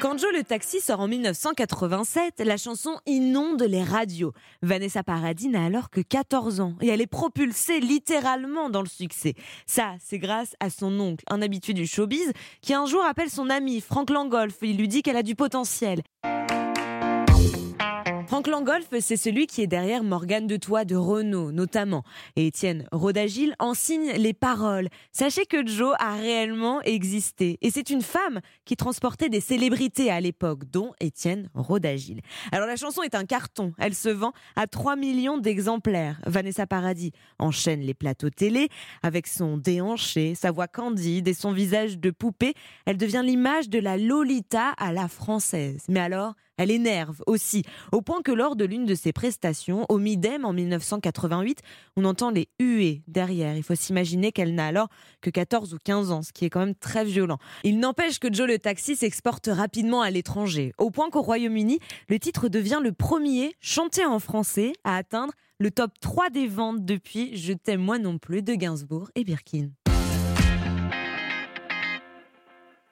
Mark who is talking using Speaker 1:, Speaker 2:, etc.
Speaker 1: Quand Joe le taxi sort en 1987, la chanson inonde les radios. Vanessa Paradis n'a alors que 14 ans et elle est propulsée littéralement dans le succès. Ça, c'est grâce à son oncle, un habitué du showbiz, qui un jour appelle son ami Frank Langolf. Il lui dit qu'elle a du potentiel. Franck Langolf, c'est celui qui est derrière Morgane de Toit de Renault, notamment. Et Étienne Rodagil en signe les paroles. Sachez que Joe a réellement existé. Et c'est une femme qui transportait des célébrités à l'époque, dont Étienne Rodagil. Alors la chanson est un carton. Elle se vend à 3 millions d'exemplaires. Vanessa Paradis enchaîne les plateaux télé avec son déhanché, sa voix candide et son visage de poupée. Elle devient l'image de la Lolita à la française. Mais alors, elle énerve aussi, au point que lors de l'une de ses prestations, au Midem en 1988, on entend les huées derrière. Il faut s'imaginer qu'elle n'a alors que 14 ou 15 ans, ce qui est quand même très violent. Il n'empêche que Joe le Taxi s'exporte rapidement à l'étranger, au point qu'au Royaume-Uni, le titre devient le premier chanté en français à atteindre le top 3 des ventes depuis Je t'aime moi non plus de Gainsbourg et Birkin.